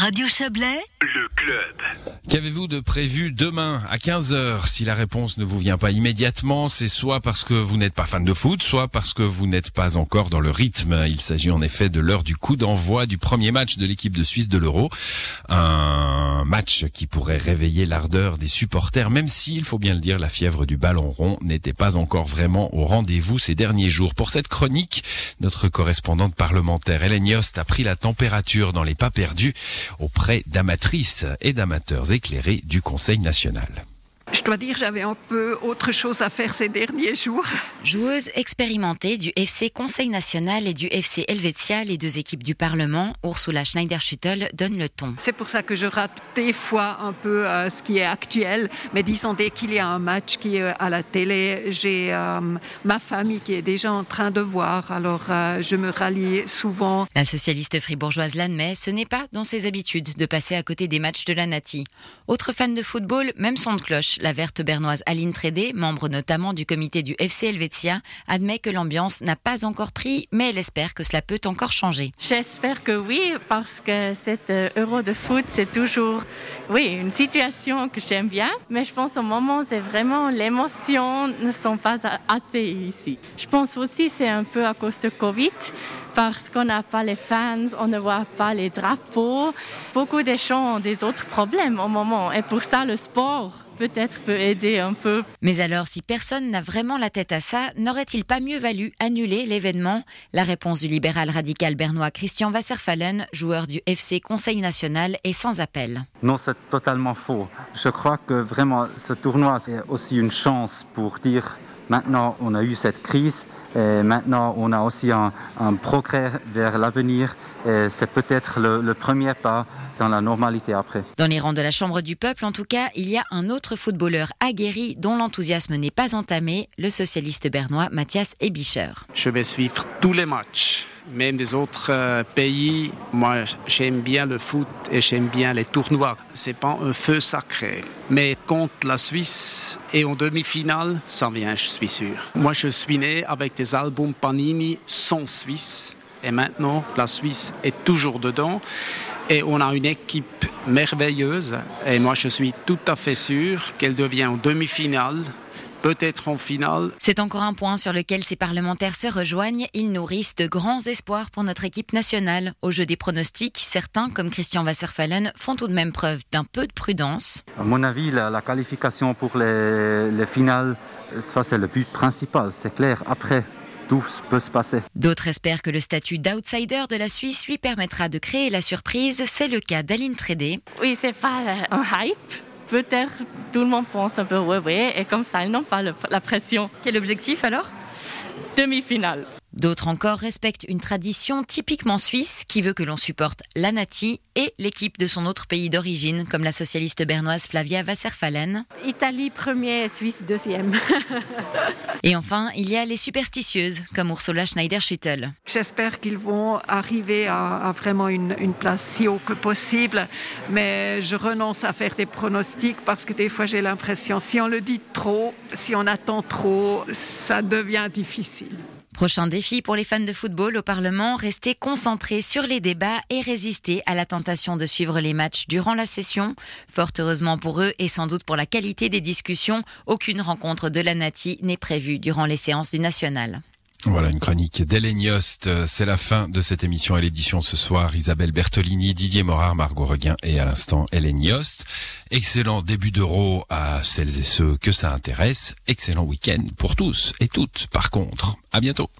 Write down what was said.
Radio Chablais, le club. Qu'avez-vous de prévu demain à 15h Si la réponse ne vous vient pas immédiatement, c'est soit parce que vous n'êtes pas fan de foot, soit parce que vous n'êtes pas encore dans le rythme. Il s'agit en effet de l'heure du coup d'envoi du premier match de l'équipe de Suisse de l'Euro. Un match qui pourrait réveiller l'ardeur des supporters, même si, il faut bien le dire, la fièvre du ballon rond n'était pas encore vraiment au rendez-vous ces derniers jours. Pour cette chronique, notre correspondante parlementaire Hélène Yost a pris la température dans les pas perdus auprès d'amatrices et d'amateurs éclairés du Conseil national. Je dois dire, j'avais un peu autre chose à faire ces derniers jours. Joueuse expérimentée du FC Conseil national et du FC Helvetia, les deux équipes du Parlement, Ursula Schneider-Schüttel donne le ton. C'est pour ça que je rate des fois un peu euh, ce qui est actuel. Mais disons, dès qu'il y a un match qui est à la télé, j'ai euh, ma famille qui est déjà en train de voir. Alors, euh, je me rallie souvent. La socialiste fribourgeoise l'admet, ce n'est pas dans ses habitudes de passer à côté des matchs de la Nati. Autre fan de football, même son de cloche la verte bernoise Aline Trédé, membre notamment du comité du FC Helvetia, admet que l'ambiance n'a pas encore pris, mais elle espère que cela peut encore changer. J'espère que oui, parce que cet euh, euro de foot, c'est toujours oui, une situation que j'aime bien, mais je pense au moment, c'est vraiment l'émotion ne sont pas assez ici. Je pense aussi c'est un peu à cause de Covid parce qu'on n'a pas les fans, on ne voit pas les drapeaux. Beaucoup des gens ont des autres problèmes au moment et pour ça le sport peut-être peut aider un peu. Mais alors, si personne n'a vraiment la tête à ça, n'aurait-il pas mieux valu annuler l'événement? La réponse du libéral radical bernois Christian Wasserfallen, joueur du FC Conseil national, est sans appel. Non, c'est totalement faux. Je crois que vraiment ce tournoi, c'est aussi une chance pour dire maintenant on a eu cette crise et maintenant on a aussi un, progrès vers l'avenir et c'est peut-être le premier pas dans la normalité après. Dans les rangs de la Chambre du peuple, en tout cas, il y a un autre footballeur aguerri dont l'enthousiasme n'est pas entamé, le socialiste bernois Mathias Ebischer. Je vais suivre tous les matchs même des autres euh, pays, moi j'aime bien le foot et j'aime bien les tournois. C'est pas un feu sacré. Mais contre la Suisse et en demi-finale, ça vient, je suis sûr. Moi je suis né avec des albums Panini sans Suisse et maintenant la Suisse est toujours dedans. Et on a une équipe merveilleuse. Et moi, je suis tout à fait sûr qu'elle devient en demi-finale peut-être en finale. C'est encore un point sur lequel ces parlementaires se rejoignent. Ils nourrissent de grands espoirs pour notre équipe nationale. Au jeu des pronostics, certains, comme Christian Wasserfallen, font tout de même preuve d'un peu de prudence. À mon avis, la, qualification pour les, les finales, ça c'est le but principal, c'est clair. Après, tout peut se passer. D'autres espèrent que le statut d'outsider de la Suisse lui permettra de créer la surprise. C'est le cas d'Aline Trédé. Oui, c'est pas un hype. Peut-être tout le monde pense un peu, oui, oui, et comme ça, ils n'ont pas la pression. Quel objectif alors? Demi-finale. D'autres encore respectent une tradition typiquement suisse qui veut que l'on supporte la Nati et l'équipe de son autre pays d'origine, comme la socialiste bernoise Flavia Wasserfallen. Italie premier, Suisse deuxième. et enfin, il y a les superstitieuses, comme Ursula Schneider-Schüttel. J'espère qu'ils vont arriver à, vraiment une, une, place si haut que possible, mais je renonce à faire des pronostics parce que des fois j'ai l'impression, si on le dit trop, si on attend trop, ça devient difficile. Prochain défi pour les fans de football au Parlement, rester concentrés sur les débats et résister à la tentation de suivre les matchs durant la session. Fort heureusement pour eux et sans doute pour la qualité des discussions, aucune rencontre de la Nati n'est prévue durant les séances du National. Voilà une chronique d'Hélène. C'est la fin de cette émission et l'édition ce soir. Isabelle Bertolini, Didier Morard, Margot Reguin et à l'instant Hélène Yost. Excellent début d'euro à celles et ceux que ça intéresse. Excellent week-end pour tous et toutes. Par contre, à bientôt.